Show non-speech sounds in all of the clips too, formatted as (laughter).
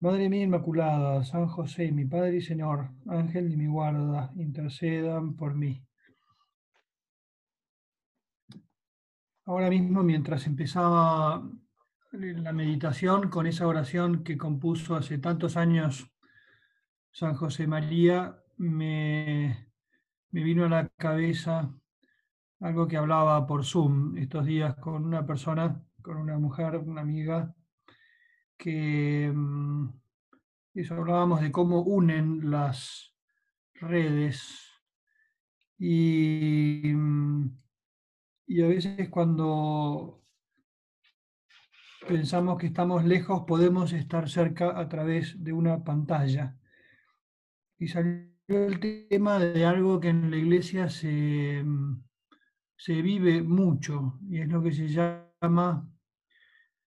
Madre mía Inmaculada, San José, mi Padre y Señor, Ángel de mi guarda, intercedan por mí. Ahora mismo, mientras empezaba la meditación con esa oración que compuso hace tantos años San José María, me, me vino a la cabeza algo que hablaba por Zoom estos días con una persona, con una mujer, una amiga, que mm, eso hablábamos de cómo unen las redes y, a veces cuando pensamos que estamos lejos podemos estar cerca a través de una pantalla. Y salió el tema de algo que en la iglesia se, se vive mucho y es lo que se llama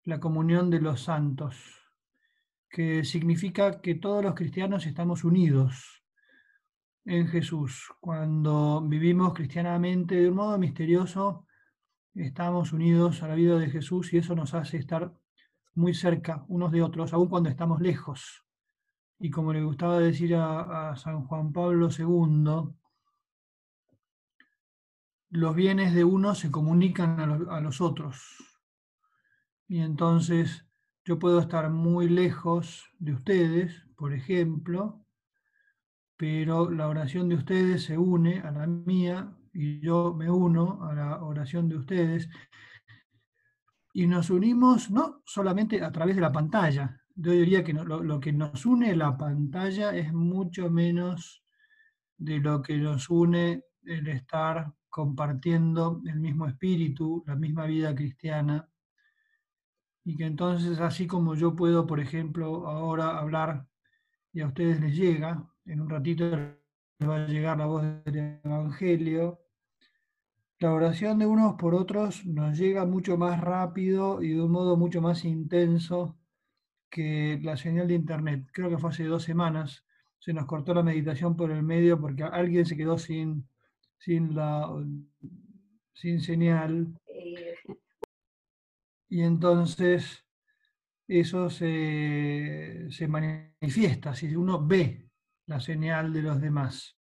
la comunión de los santos, que significa que todos los cristianos estamos unidos en Jesús. Cuando vivimos cristianamente de un modo misterioso, estamos unidos a la vida de Jesús y eso nos hace estar muy cerca unos de otros, aun cuando estamos lejos. Y como le gustaba decir a, San Juan Pablo II, los bienes de uno se comunican a los otros. Y entonces yo puedo estar muy lejos de ustedes, por ejemplo, pero la oración de ustedes se une a la mía y yo me uno a la oración de ustedes. Y nos unimos no solamente a través de la pantalla. Yo diría que lo, que nos une la pantalla es mucho menos de lo que nos une el estar compartiendo el mismo espíritu, la misma vida cristiana y que entonces así como yo puedo, por ejemplo, ahora hablar y a ustedes les llega, en un ratito les va a llegar la voz del Evangelio, la oración de unos por otros nos llega mucho más rápido y de un modo mucho más intenso que la señal de Internet. Creo que fue hace dos semanas, se nos cortó la meditación por el medio porque alguien se quedó sin, sin, la, sin señal. Y entonces eso se, manifiesta, si uno ve la señal de los demás.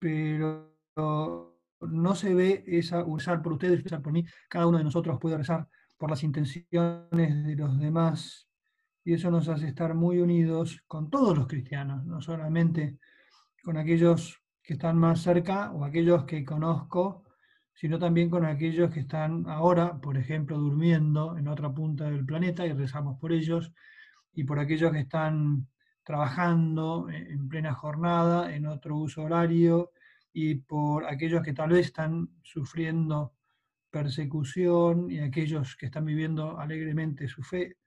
Pero no se ve esa usar por ustedes, usar por mí. Cada uno de nosotros puede rezar por las intenciones de los demás. Y eso nos hace estar muy unidos con todos los cristianos, no solamente con aquellos que están más cerca o aquellos que conozco, sino también con aquellos que están ahora, por ejemplo, durmiendo en otra punta del planeta y rezamos por ellos, y por aquellos que están trabajando en plena jornada, en otro uso horario, y por aquellos que tal vez están sufriendo persecución y aquellos que están viviendo alegremente su fe.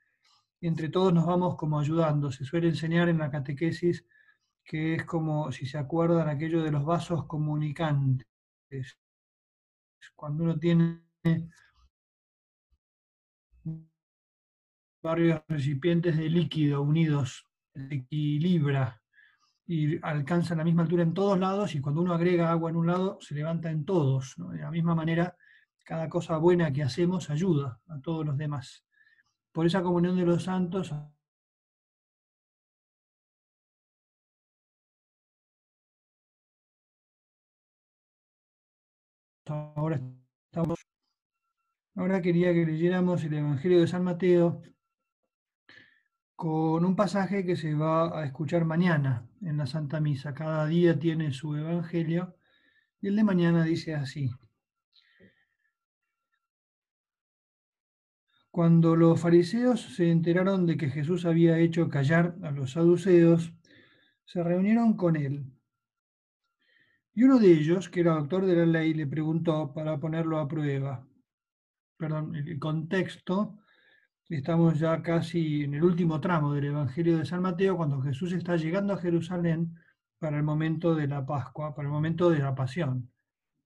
Entre todos nos vamos como ayudando. Se suele enseñar en la catequesis que es como, si se acuerdan, aquello de los vasos comunicantes. Cuando uno tiene varios recipientes de líquido unidos, se equilibra y alcanza la misma altura en todos lados y cuando uno agrega agua en un lado se levanta en todos. De la misma manera, cada cosa buena que hacemos ayuda a todos los demás. Por esa comunión de los santos ahora. Ahora quería que leyéramos el Evangelio de San Mateo con un pasaje que se va a escuchar mañana en la Santa Misa. Cada día tiene su Evangelio y el de mañana dice así. Cuando los fariseos se enteraron de que Jesús había hecho callar a los saduceos, se reunieron con él y uno de ellos, que era doctor de la ley, le preguntó para ponerlo a prueba, perdón, el contexto, estamos ya casi en el último tramo del Evangelio de San Mateo, cuando Jesús está llegando a Jerusalén para el momento de la Pascua, para el momento de la pasión,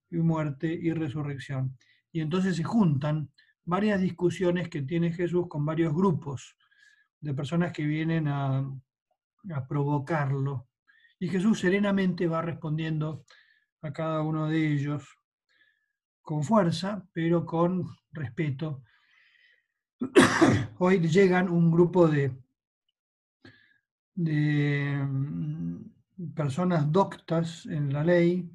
y muerte y resurrección. Y entonces se juntan varias discusiones que tiene Jesús con varios grupos de personas que vienen a, a provocarlo. Y Jesús serenamente va respondiendo a cada uno de ellos con fuerza, pero con respeto. (coughs) Hoy llegan un grupo de, de mm, personas doctas en la ley,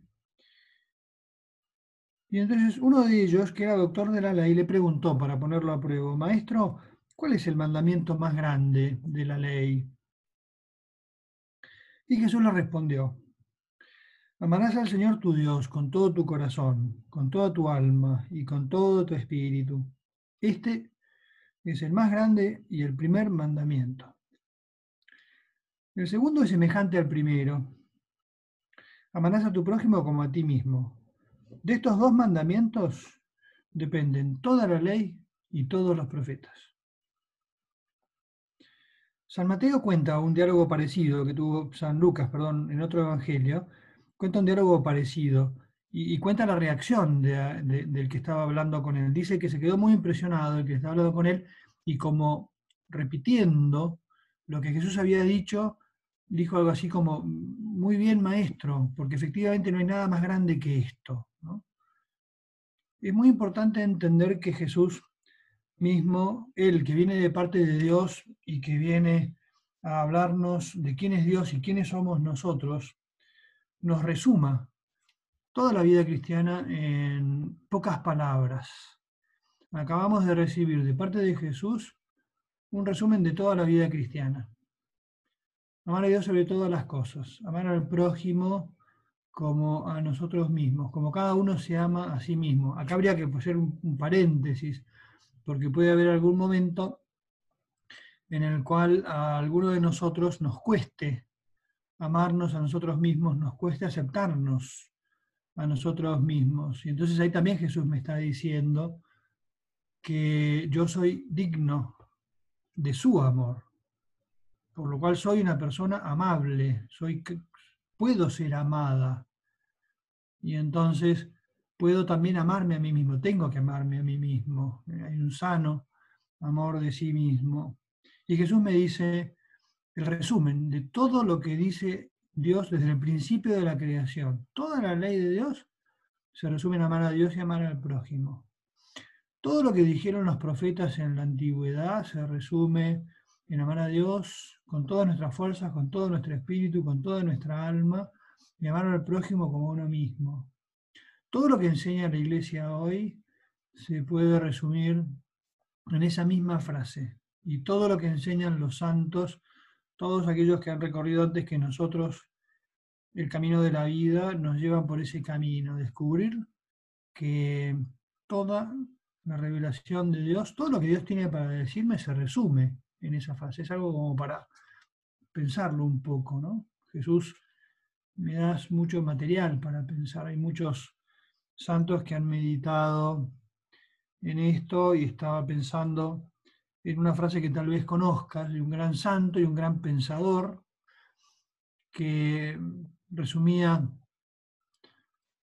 y entonces uno de ellos, que era doctor de la ley, le preguntó para ponerlo a prueba, maestro, ¿cuál es el mandamiento más grande de la ley? Y Jesús le respondió, Amarás al Señor tu Dios con todo tu corazón, con toda tu alma y con todo tu espíritu. Este es el más grande y el primer mandamiento. El segundo es semejante al primero. Amarás a tu prójimo como a ti mismo. De estos dos mandamientos dependen toda la ley y todos los profetas. San Mateo cuenta un diálogo parecido que tuvo San Lucas, perdón, en otro evangelio, cuenta un diálogo parecido y, cuenta la reacción del que estaba hablando con él. Dice que se quedó muy impresionado el que estaba hablando con él y como repitiendo lo que Jesús había dicho, dijo algo así como, muy bien maestro, porque efectivamente no hay nada más grande que esto. Es muy importante entender que Jesús mismo, él que viene de parte de Dios y que viene a hablarnos de quién es Dios y quiénes somos nosotros, nos resuma toda la vida cristiana en pocas palabras. Acabamos de recibir de parte de Jesús un resumen de toda la vida cristiana. Amar a Dios sobre todas las cosas, amar al prójimo como a nosotros mismos, como cada uno se ama a sí mismo. Acá habría que hacer un, paréntesis, porque puede haber algún momento en el cual a alguno de nosotros nos cueste amarnos a nosotros mismos, nos cueste aceptarnos a nosotros mismos. Y entonces ahí también Jesús me está diciendo que yo soy digno de su amor, por lo cual soy una persona amable, soy, puedo ser amada. Y entonces puedo también amarme a mí mismo, tengo que amarme a mí mismo. Hay un sano amor de sí mismo. Y Jesús me dice, el resumen de todo lo que dice Dios desde el principio de la creación. Toda la ley de Dios se resume en amar a Dios y amar al prójimo. Todo lo que dijeron los profetas en la antigüedad se resume en amar a Dios con todas nuestras fuerzas, con todo nuestro espíritu, con toda nuestra alma, y amar al prójimo como uno mismo. Todo lo que enseña la iglesia hoy se puede resumir en esa misma frase. Y todo lo que enseñan los santos todos aquellos que han recorrido antes que nosotros el camino de la vida nos llevan por ese camino, descubrir que toda la revelación de Dios, todo lo que Dios tiene para decirme se resume en esa fase. Es algo como para pensarlo un poco, ¿no? Jesús, me das mucho material para pensar. Hay muchos santos que han meditado en esto y estaba pensando en una frase que tal vez conozcas, de un gran santo y un gran pensador, que resumía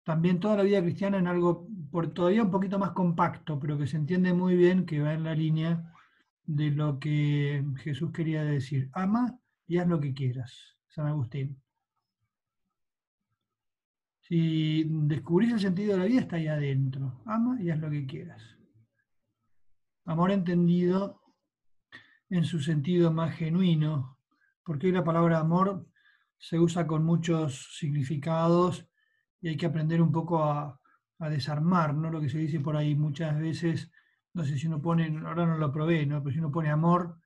también toda la vida cristiana en algo por todavía un poquito más compacto, pero que se entiende muy bien, que va en la línea de lo que Jesús quería decir. Ama y haz lo que quieras, San Agustín. Si descubrís el sentido de la vida, está ahí adentro. Ama y haz lo que quieras. Amor entendido en su sentido más genuino, porque hoy la palabra amor se usa con muchos significados y hay que aprender un poco a, desarmar, ¿no? Lo que se dice por ahí muchas veces, no sé si uno pone, ahora no lo probé, ¿no? Pero si uno pone amor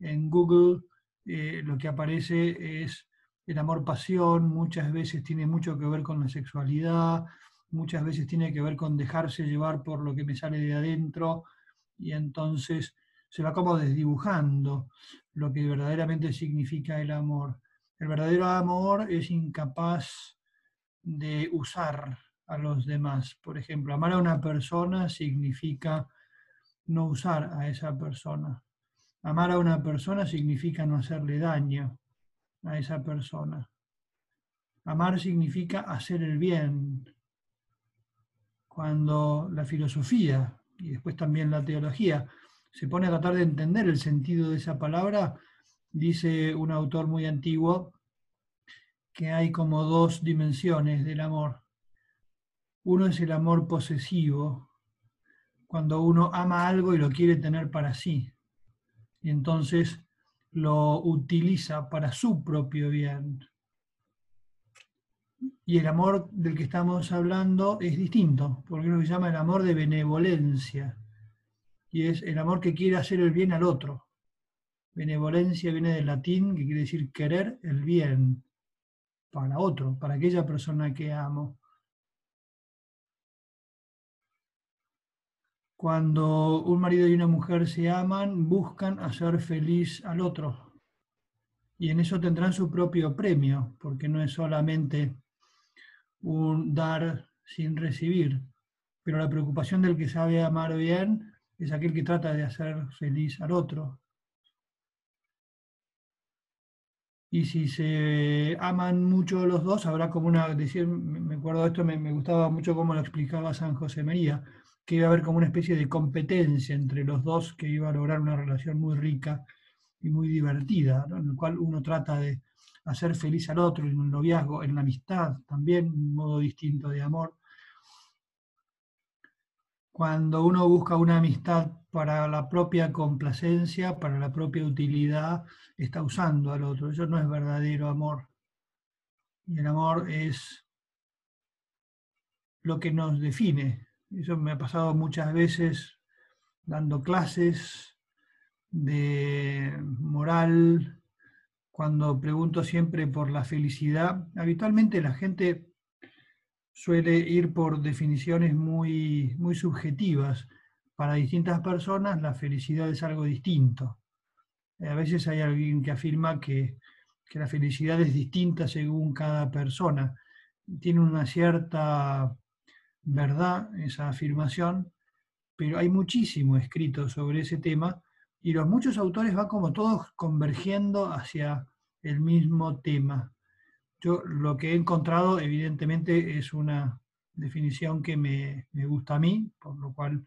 en Google, eh, lo que aparece es el amor pasión, muchas veces tiene mucho que ver con la sexualidad, muchas veces tiene que ver con dejarse llevar por lo que me sale de adentro, y entonces se va como desdibujando lo que verdaderamente significa el amor. El verdadero amor es incapaz de usar a los demás. Por ejemplo, amar a una persona significa no usar a esa persona. Amar a una persona significa no hacerle daño a esa persona. Amar significa hacer el bien. Cuando la filosofía y después también la teología se pone a tratar de entender el sentido de esa palabra, dice un autor muy antiguo que hay como dos dimensiones del amor. Uno es el amor posesivo, cuando uno ama algo y lo quiere tener para sí, y entonces lo utiliza para su propio bien. Y el amor del que estamos hablando es distinto, porque que se llama el amor de benevolencia, y es el amor que quiere hacer el bien al otro. Benevolencia viene del latín, que quiere decir querer el bien para otro, para aquella persona que amo. Cuando un marido y una mujer se aman, buscan hacer feliz al otro. Y en eso tendrán su propio premio, porque no es solamente un dar sin recibir. Pero la preocupación del que sabe amar bien es aquel que trata de hacer feliz al otro. Y si se aman mucho los dos, habrá como una, decir, me acuerdo de esto, me, me gustaba mucho cómo lo explicaba San José María, que iba a haber como una especie de competencia entre los dos que iba a lograr una relación muy rica y muy divertida, en la cual uno trata de hacer feliz al otro en un noviazgo, en la amistad también, un modo distinto de amor. Cuando uno busca una amistad para la propia complacencia, para la propia utilidad, está usando al otro. Eso no es verdadero amor. Y el amor es lo que nos define, eso me ha pasado muchas veces dando clases de moral, cuando pregunto siempre por la felicidad. Habitualmente la gente suele ir por definiciones muy, muy subjetivas. Para distintas personas la felicidad es algo distinto. A veces hay alguien que afirma que, que la felicidad es distinta según cada persona. Tiene una cierta verdad esa afirmación, pero hay muchísimo escrito sobre ese tema y los muchos autores van como todos convergiendo hacia el mismo tema. Yo lo que he encontrado evidentemente es una definición que me, me gusta a mí, por lo cual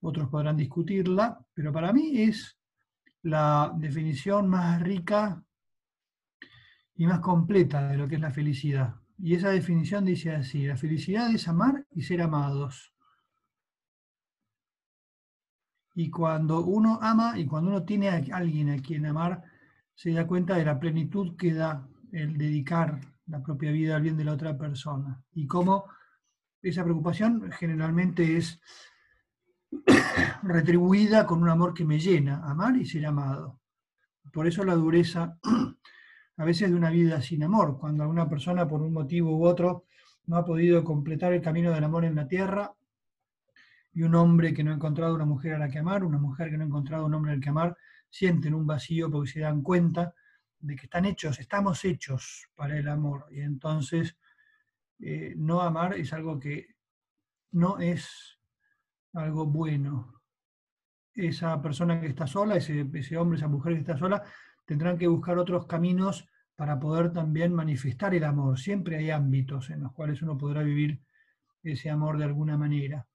otros podrán discutirla, pero para mí es la definición más rica y más completa de lo que es la felicidad. Y esa definición dice así, la felicidad es amar y ser amados. Y cuando uno ama y cuando uno tiene a alguien a quien amar, se da cuenta de la plenitud que da el dedicar la propia vida al bien de la otra persona. Y cómo esa preocupación generalmente es retribuida con un amor que me llena, amar y ser amado. Por eso la dureza a veces de una vida sin amor, cuando alguna persona por un motivo u otro no ha podido completar el camino del amor en la tierra, y un hombre que no ha encontrado una mujer a la que amar, una mujer que no ha encontrado un hombre al que amar, sienten un vacío porque se dan cuenta de que están hechos, estamos hechos para el amor. Y entonces eh, no amar es algo que no es algo bueno. Esa persona que está sola, ese, ese hombre, esa mujer que está sola, tendrán que buscar otros caminos para poder también manifestar el amor. Siempre hay ámbitos en los cuales uno podrá vivir ese amor de alguna manera,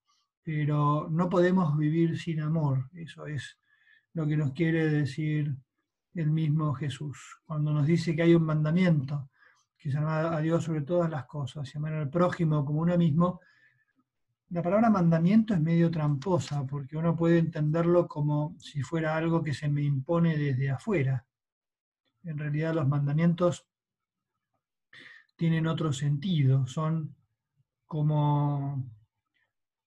pero no podemos vivir sin amor. Eso es lo que nos quiere decir el mismo Jesús. Cuando nos dice que hay un mandamiento, que se llama a Dios sobre todas las cosas, llamar al prójimo como uno mismo, la palabra mandamiento es medio tramposa, porque uno puede entenderlo como si fuera algo que se me impone desde afuera en realidad los mandamientos tienen otro sentido, son como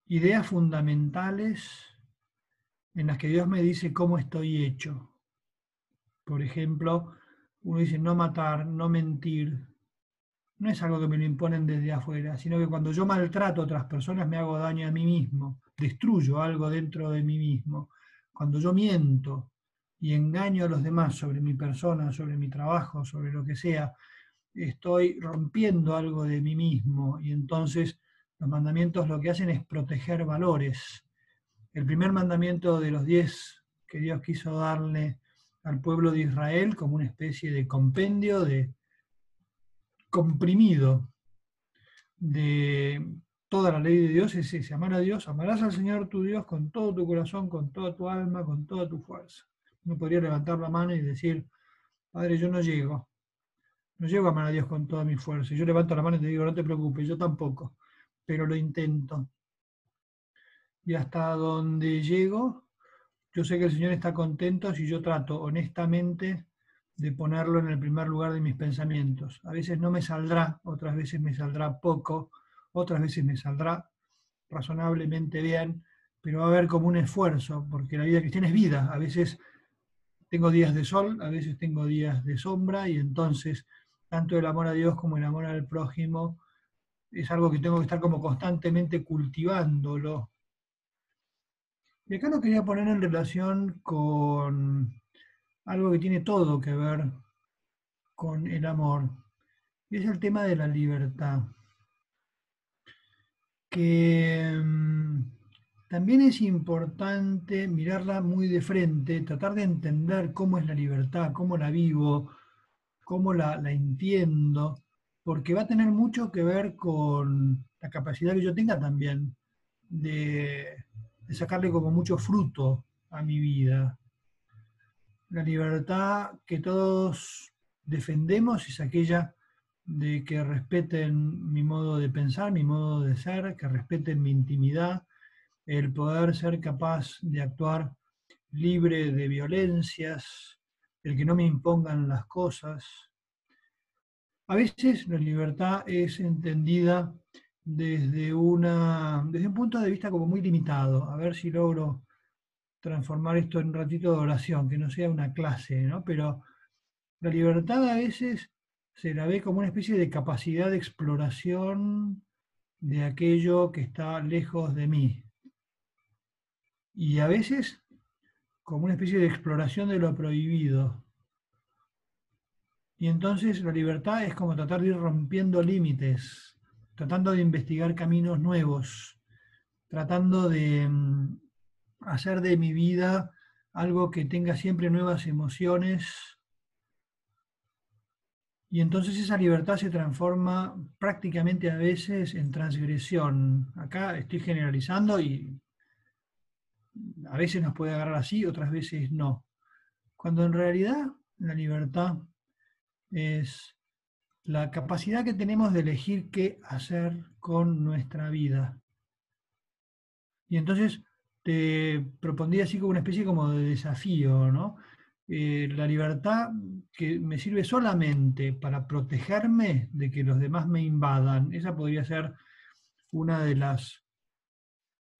ideas fundamentales en las que Dios me dice cómo estoy hecho. Por ejemplo, uno dice no matar, no mentir. No es algo que me lo imponen desde afuera, sino que cuando yo maltrato a otras personas me hago daño a mí mismo, destruyo algo dentro de mí mismo. Cuando yo miento, y engaño a los demás sobre mi persona, sobre mi trabajo, sobre lo que sea, estoy rompiendo algo de mí mismo y entonces los mandamientos lo que hacen es proteger valores el primer mandamiento de los diez que Dios quiso darle al pueblo de Israel como una especie de compendio, de comprimido de toda la ley de Dios, es ese, amar a Dios, amarás al Señor tu Dios con todo tu corazón, con toda tu alma, con toda tu fuerza. Uno podría levantar la mano y decir, Padre, yo no llego, no llego a amar a Dios con toda mi fuerza. Yo levanto la mano y te digo, no te preocupes, yo tampoco, pero lo intento. Y hasta donde llego, yo sé que el Señor está contento si yo trato honestamente de ponerlo en el primer lugar de mis pensamientos. A veces no me saldrá, otras veces me saldrá poco, otras veces me saldrá razonablemente bien, pero va a haber como un esfuerzo, porque la vida cristiana es vida. A veces tengo días de sol, a veces tengo días de sombra, y entonces tanto el amor a Dios como el amor al prójimo es algo que tengo que estar como constantemente cultivándolo. Y acá lo quería poner en relación con algo que tiene todo que ver con el amor, y es el tema de la libertad, que mm, también es importante mirarla muy de frente, tratar de entender cómo es la libertad, cómo la vivo, cómo la, entiendo, porque va a tener mucho que ver con la capacidad que yo tenga también de, de sacarle como mucho fruto a mi vida, la libertad que todos defendemos es aquella de que respeten mi modo de pensar, mi modo de ser, que respeten mi intimidad, el poder ser capaz de actuar libre de violencias, el que no me impongan las cosas. A veces la libertad es entendida desde, una, desde un punto de vista como muy limitado. A ver si logro transformar esto en un ratito de oración, que no sea una clase, ¿no? Pero la libertad a veces se la ve como una especie de capacidad de exploración de aquello que está lejos de mí. Y a veces como una especie de exploración de lo prohibido. Y entonces la libertad es como tratar de ir rompiendo límites, tratando de investigar caminos nuevos, tratando de mm, hacer de mi vida algo que tenga siempre nuevas emociones. Y entonces esa libertad se transforma prácticamente a veces en transgresión. Acá estoy generalizando y a veces nos puede agarrar así, otras veces no. Cuando en realidad la libertad es la capacidad que tenemos de elegir qué hacer con nuestra vida. Y entonces te propondría así como una especie como de desafío, ¿no? Eh, la libertad que me sirve solamente para protegerme de que los demás me invadan, esa podría ser una de las,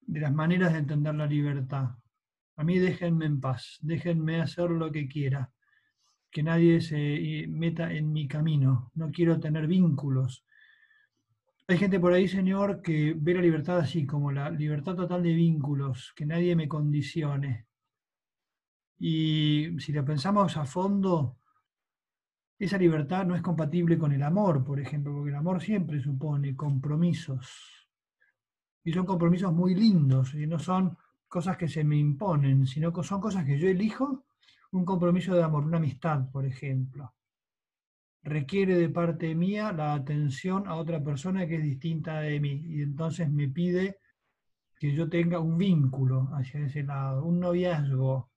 de las maneras de entender la libertad. A mí déjenme en paz, déjenme hacer lo que quiera, que nadie se meta en mi camino, no quiero tener vínculos, hay gente por ahí, Señor, que ve la libertad así, como la libertad total de vínculos, que nadie me condicione. Y si lo pensamos a fondo, esa libertad no es compatible con el amor, por ejemplo, porque el amor siempre supone compromisos. Y son compromisos muy lindos, y no son cosas que se me imponen, sino que son cosas que yo elijo, un compromiso de amor, una amistad, por ejemplo requiere de parte mía la atención a otra persona que es distinta de mí y entonces me pide que yo tenga un vínculo hacia ese lado, un noviazgo.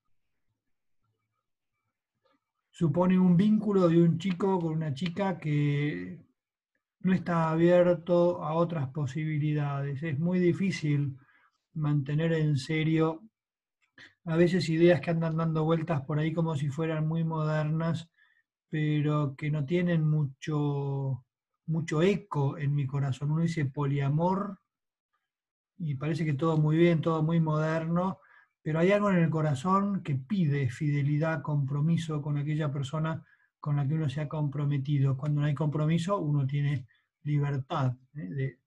Supone un vínculo de un chico con una chica que no está abierto a otras posibilidades. Es muy difícil mantener en serio a veces ideas que andan dando vueltas por ahí como si fueran muy modernas pero que no tienen mucho, mucho eco en mi corazón. Uno dice poliamor y parece que todo muy bien, todo muy moderno, pero hay algo en el corazón que pide fidelidad, compromiso con aquella persona con la que uno se ha comprometido. Cuando no hay compromiso, uno tiene libertad ¿eh? de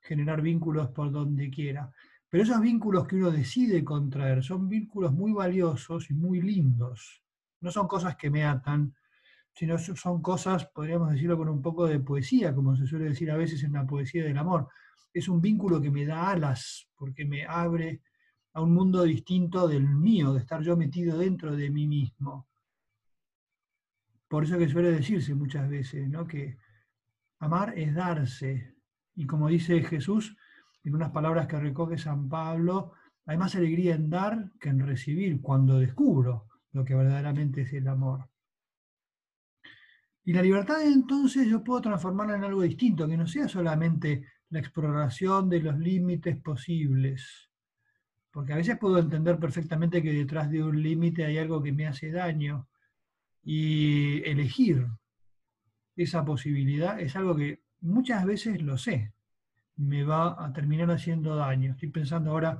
generar vínculos por donde quiera. Pero esos vínculos que uno decide contraer son vínculos muy valiosos y muy lindos. No son cosas que me atan, sino son cosas, podríamos decirlo con un poco de poesía, como se suele decir a veces en la poesía del amor. Es un vínculo que me da alas, porque me abre a un mundo distinto del mío, de estar yo metido dentro de mí mismo. Por eso que suele decirse muchas veces, ¿no? que amar es darse. Y como dice Jesús, en unas palabras que recoge San Pablo, hay más alegría en dar que en recibir cuando descubro lo que verdaderamente es el amor. Y la libertad entonces yo puedo transformarla en algo distinto, que no sea solamente la exploración de los límites posibles. Porque a veces puedo entender perfectamente que detrás de un límite hay algo que me hace daño. Y elegir esa posibilidad es algo que muchas veces lo sé, me va a terminar haciendo daño. Estoy pensando ahora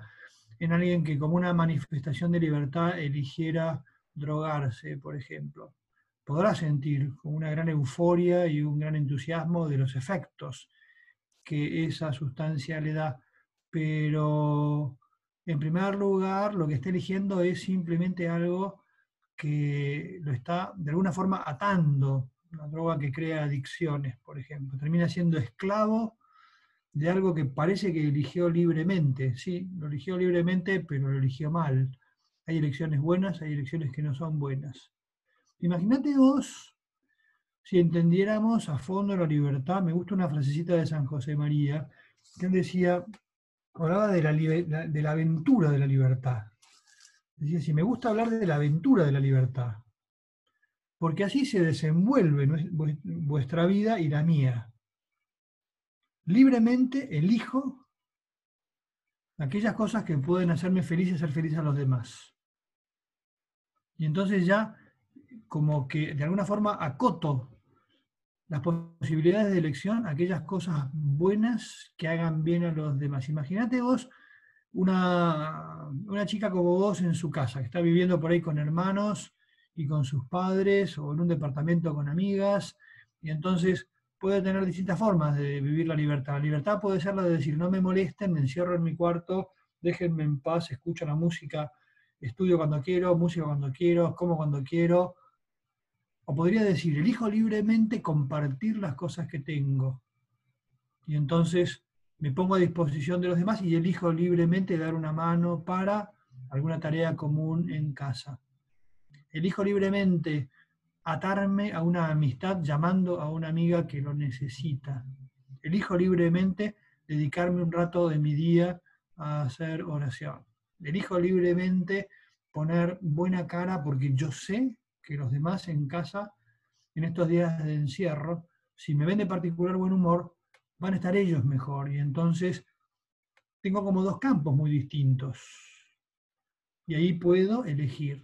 en alguien que como una manifestación de libertad eligiera drogarse, por ejemplo. Podrá sentir una gran euforia y un gran entusiasmo de los efectos que esa sustancia le da, pero en primer lugar lo que está eligiendo es simplemente algo que lo está de alguna forma atando, una droga que crea adicciones, por ejemplo. Termina siendo esclavo de algo que parece que eligió libremente. Sí, lo eligió libremente, pero lo eligió mal. Hay elecciones buenas, hay elecciones que no son buenas. Imagínate vos si entendiéramos a fondo la libertad. Me gusta una frasecita de San José María, que él decía, hablaba de la, de la aventura de la libertad. Decía, si me gusta hablar de la aventura de la libertad, porque así se desenvuelve vuestra vida y la mía. Libremente elijo aquellas cosas que pueden hacerme feliz y hacer feliz a los demás. Y entonces ya como que de alguna forma acoto las posibilidades de elección, aquellas cosas buenas que hagan bien a los demás. Imagínate vos una, una chica como vos en su casa, que está viviendo por ahí con hermanos y con sus padres o en un departamento con amigas, y entonces puede tener distintas formas de vivir la libertad. La libertad puede ser la de decir, no me molesten, me encierro en mi cuarto, déjenme en paz, escucho la música, estudio cuando quiero, música cuando quiero, como cuando quiero, o podría decir, elijo libremente compartir las cosas que tengo. Y entonces me pongo a disposición de los demás y elijo libremente dar una mano para alguna tarea común en casa. Elijo libremente atarme a una amistad llamando a una amiga que lo necesita. Elijo libremente dedicarme un rato de mi día a hacer oración. Elijo libremente poner buena cara porque yo sé que los demás en casa, en estos días de encierro, si me ven de particular buen humor, van a estar ellos mejor. Y entonces tengo como dos campos muy distintos. Y ahí puedo elegir.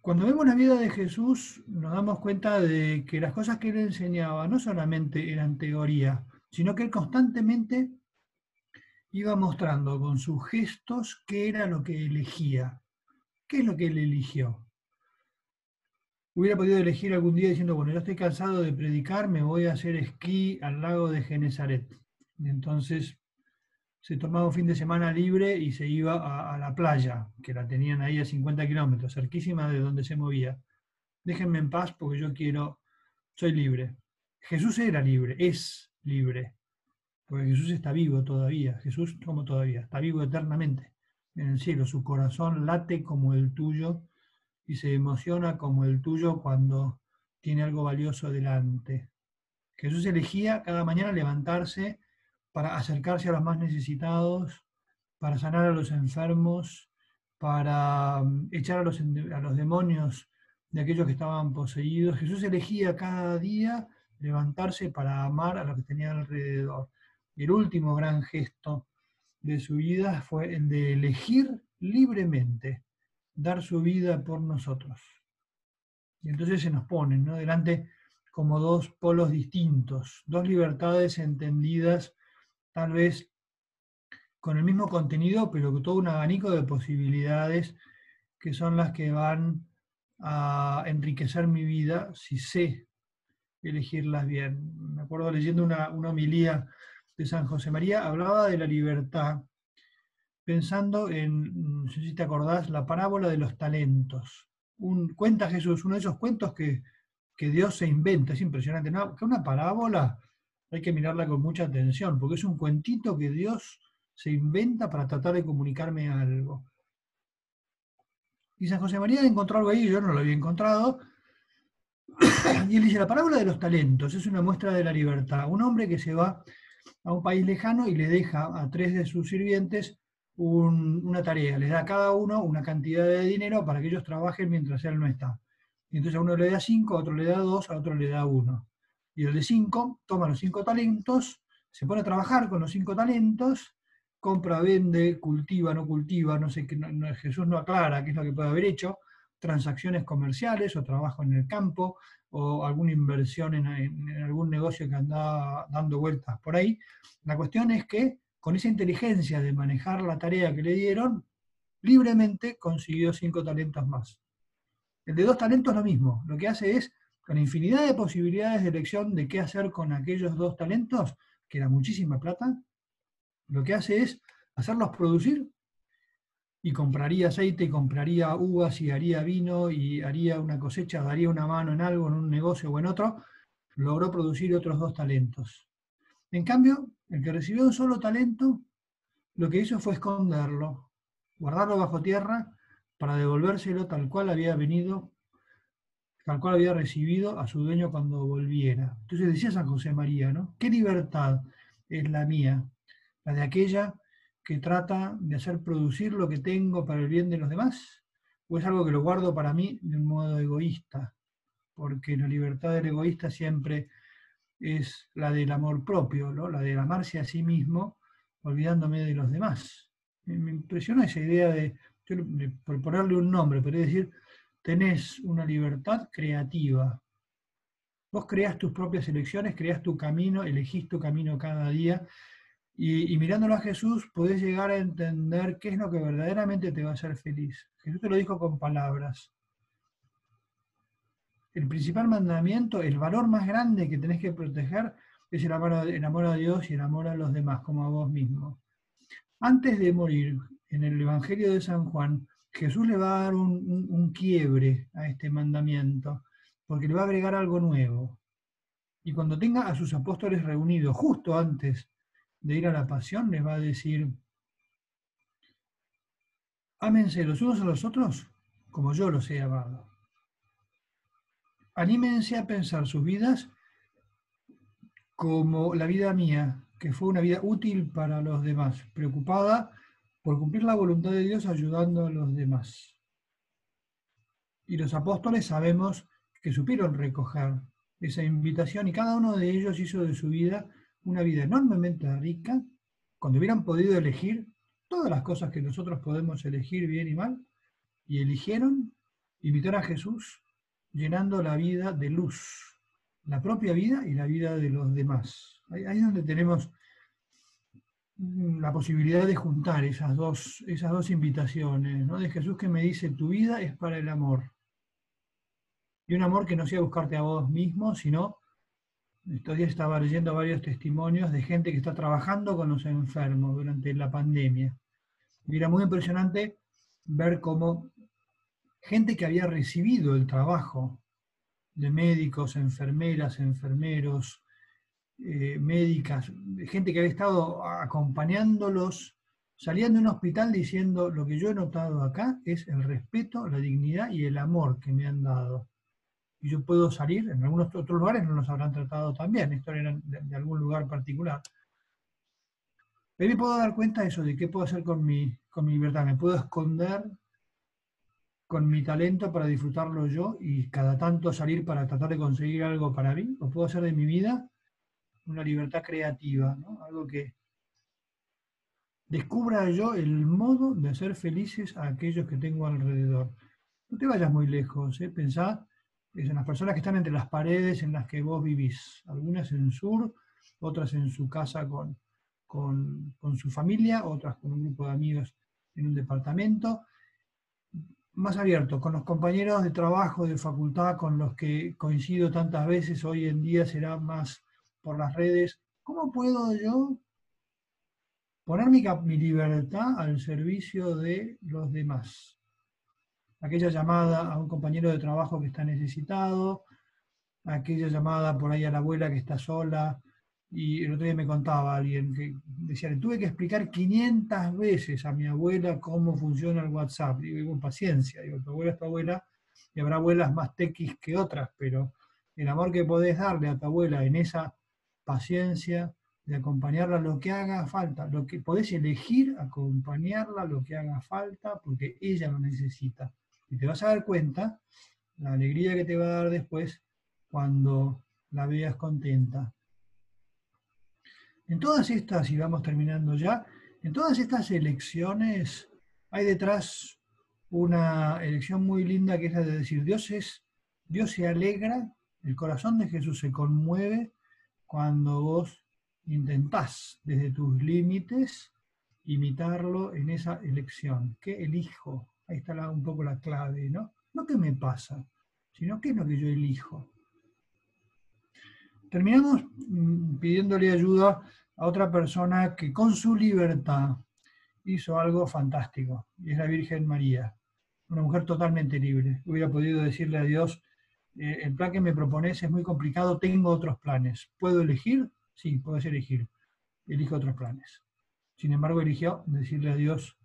Cuando vemos la vida de Jesús, nos damos cuenta de que las cosas que él enseñaba no solamente eran teoría, sino que él constantemente iba mostrando con sus gestos qué era lo que elegía. ¿Qué es lo que él eligió? Hubiera podido elegir algún día diciendo, bueno, yo estoy cansado de predicar, me voy a hacer esquí al lago de Genezaret. Entonces se tomaba un fin de semana libre y se iba a, la playa, que la tenían ahí a 50 kilómetros, cerquísima de donde se movía. Déjenme en paz porque yo quiero, soy libre. Jesús era libre, es libre, porque Jesús está vivo todavía. Jesús, como todavía, está vivo eternamente en el cielo. Su corazón late como el tuyo y se emociona como el tuyo cuando tiene algo valioso delante. Jesús elegía cada mañana levantarse para acercarse a los más necesitados, para sanar a los enfermos, para mm, echar a los, a los demonios de aquellos que estaban poseídos. Jesús elegía cada día levantarse para amar a los que tenían alrededor. El último gran gesto de su vida fue el de elegir libremente dar su vida por nosotros. Y entonces se nos ponen ¿no? delante como dos polos distintos, dos libertades entendidas tal vez con el mismo contenido, pero con todo un abanico de posibilidades que son las que van a enriquecer mi vida si sé elegirlas bien. Me acuerdo leyendo una, una homilía de San José María, hablaba de la libertad, pensando en, no sé si te acordás, la parábola de los talentos. Un, cuenta Jesús, uno de esos cuentos que, Dios se inventa, es impresionante. que una parábola hay que mirarla con mucha atención, porque es un cuentito que Dios se inventa para tratar de comunicarme algo. Y San José María encontró algo ahí, yo no lo había encontrado. (coughs) Y él dice, la parábola de los talentos es una muestra de la libertad. Un hombre que se va a un país lejano y le deja a tres de sus sirvientes una tarea. Les da a cada uno una cantidad de dinero para que ellos trabajen mientras él no está. Y entonces a uno le da cinco, a otro le da dos, a otro le da uno. Y el de cinco toma los cinco talentos, se pone a trabajar con los cinco talentos compra, vende, cultiva, no cultiva, no sé, qué, Jesús no aclara qué es lo que puede haber hecho, transacciones comerciales o trabajo en el campo o alguna inversión en, algún negocio que anda dando vueltas por ahí. La cuestión es que con esa inteligencia de manejar la tarea que le dieron, libremente consiguió cinco talentos más. El de dos talentos lo mismo, lo que hace es, con infinidad de posibilidades de elección de qué hacer con aquellos dos talentos, que era muchísima plata, lo que hace es hacerlos producir y compraría aceite, y compraría uvas y haría vino y haría una cosecha, daría una mano en algo, en un negocio o en otro, logró producir otros dos talentos. En cambio, el que recibió un solo talento, lo que hizo fue esconderlo, guardarlo bajo tierra para devolvérselo tal cual había venido, tal cual había recibido a su dueño cuando volviera. Entonces decía San José María, ¿no? ¿Qué libertad es la mía? la de aquella que trata de hacer producir lo que tengo para el bien de los demás, o es algo que lo guardo para mí de un modo egoísta, porque la libertad del egoísta siempre es la del amor propio, la de amarse a sí mismo, olvidándome de los demás. Me impresiona esa idea de, por ponerle un nombre, pero es decir, tenés una libertad creativa. Vos creás tus propias elecciones, creás tu camino, elegís tu camino cada día y, mirándolo a Jesús, podés llegar a entender qué es lo que verdaderamente te va a hacer feliz. Jesús te lo dijo con palabras. El principal mandamiento, el valor más grande que tenés que proteger es el amor, a, Dios y el amor a los demás, como a vos mismo. Antes de morir, en el Evangelio de San Juan, Jesús le va a dar un, quiebre a este mandamiento, porque le va a agregar algo nuevo. Y cuando tenga a sus apóstoles reunidos justo antes de ir a la pasión, les va a decir, ámense los unos a los otros como yo los he amado. Anímense a pensar sus vidas como la vida mía, que fue una vida útil para los demás, preocupada por cumplir la voluntad de Dios ayudando a los demás. Y los apóstoles sabemos que supieron recoger esa invitación y cada uno de ellos hizo de su vida una vida enormemente rica, cuando hubieran podido elegir todas las cosas que nosotros podemos elegir bien y mal, y eligieron imitar a Jesús llenando la vida de luz, la propia vida y la vida de los demás. Ahí, es donde tenemos la posibilidad de juntar esas dos, esas dos invitaciones, ¿no? de Jesús que me dice, tu vida es para el amor. Y un amor que no sea buscarte a vos mismo, sino estos días estaba leyendo varios testimonios de gente que está trabajando con los enfermos durante la pandemia. Y era muy impresionante ver cómo gente que había recibido el trabajo de médicos, enfermeras, enfermeros, eh, médicas, gente que había estado acompañándolos, salían de un hospital diciendo lo que yo he notado acá es el respeto, la dignidad y el amor que me han dado y yo puedo salir, en algunos otros lugares no nos habrán tratado tan bien, esto era de, algún lugar particular. Pero me puedo dar cuenta de eso, de qué puedo hacer con mi, con mi libertad. Me puedo esconder con mi talento para disfrutarlo yo y cada tanto salir para tratar de conseguir algo para mí, o puedo hacer de mi vida una libertad creativa, algo que descubra yo el modo de hacer felices a aquellos que tengo alrededor. No te vayas muy lejos, ¿eh? pensá son las personas que están entre las paredes en las que vos vivís, algunas en sur, otras en su casa con, con, su familia, otras con un grupo de amigos en un departamento, más abierto, con los compañeros de trabajo, de facultad, con los que coincido tantas veces, hoy en día será más por las redes. ¿Cómo puedo yo poner mi, mi libertad al servicio de los demás? aquella llamada a un compañero de trabajo que está necesitado, aquella llamada por ahí a la abuela que está sola Y el otro día me contaba alguien que decía, le tuve que explicar 500 veces a mi abuela cómo funciona el WhatsApp. Digo, con paciencia, digo, tu abuela es tu abuela y habrá abuelas más tequis que otras, pero el amor que podés darle a tu abuela en esa paciencia de acompañarla lo que haga falta, lo que podés elegir acompañarla lo que haga falta porque ella lo necesita. Y te vas a dar cuenta la alegría que te va a dar después cuando la veas contenta. En todas estas, y vamos terminando ya, en todas estas elecciones hay detrás una elección muy linda que es la de decir, Dios es, Dios se alegra, el corazón de Jesús se conmueve cuando vos intentás desde tus límites imitarlo en esa elección. ¿Qué elijo? Ahí está un poco la clave, ¿no? No qué me pasa, sino qué es lo que yo elijo. Terminamos mm, pidiéndole ayuda a otra persona que con su libertad hizo algo fantástico, y es la Virgen María, una mujer totalmente libre. Hubiera podido decirle a Dios, eh, el plan que me propones es muy complicado, tengo otros planes. ¿Puedo elegir? Sí, puedes elegir. Elijo otros planes. Sin embargo, eligió decirle a Dios,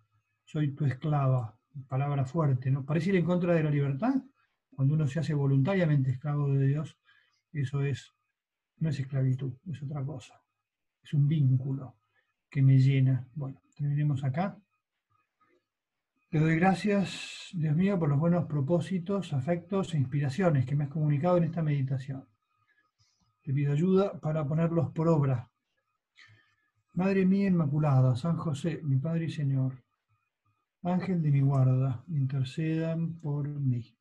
soy tu esclava. Palabra fuerte, ¿no? Parece ir en contra de la libertad. Cuando uno se hace voluntariamente esclavo de Dios, eso es, no es esclavitud, es otra cosa. Es un vínculo que me llena. Bueno, terminemos acá. Te doy gracias, Dios mío, por los buenos propósitos, afectos e inspiraciones que me has comunicado en esta meditación. Te pido ayuda para ponerlos por obra. Madre mía Inmaculada, San José, mi Padre y Señor, Ángel de mi guarda, intercedan por mí.